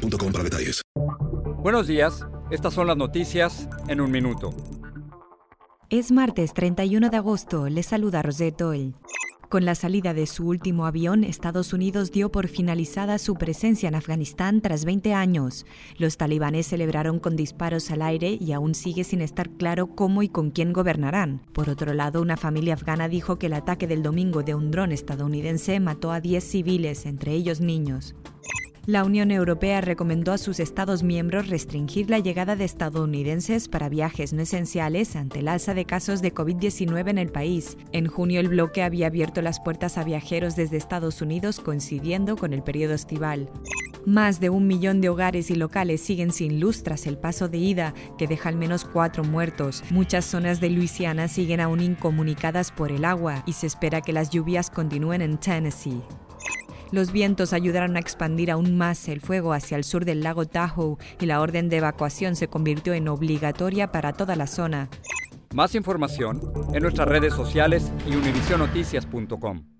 boostmobile.com para detalles. Buenos días, estas son las noticias en un minuto. Es martes 31 de agosto, le saluda Rosette Oll. Con la salida de su último avión, Estados Unidos dio por finalizada su presencia en Afganistán tras 20 años. Los talibanes celebraron con disparos al aire y aún sigue sin estar claro cómo y con quién gobernarán. Por otro lado, una familia afgana dijo que el ataque del domingo de un dron estadounidense mató a 10 civiles, entre ellos niños. La Unión Europea recomendó a sus Estados miembros restringir la llegada de estadounidenses para viajes no esenciales ante el alza de casos de COVID-19 en el país. En junio el bloque había abierto las puertas a viajeros desde Estados Unidos coincidiendo con el periodo estival. Más de un millón de hogares y locales siguen sin luz tras el paso de ida, que deja al menos cuatro muertos. Muchas zonas de Luisiana siguen aún incomunicadas por el agua y se espera que las lluvias continúen en Tennessee. Los vientos ayudaron a expandir aún más el fuego hacia el sur del lago Tahoe y la orden de evacuación se convirtió en obligatoria para toda la zona. Más información en nuestras redes sociales y univisionoticias.com.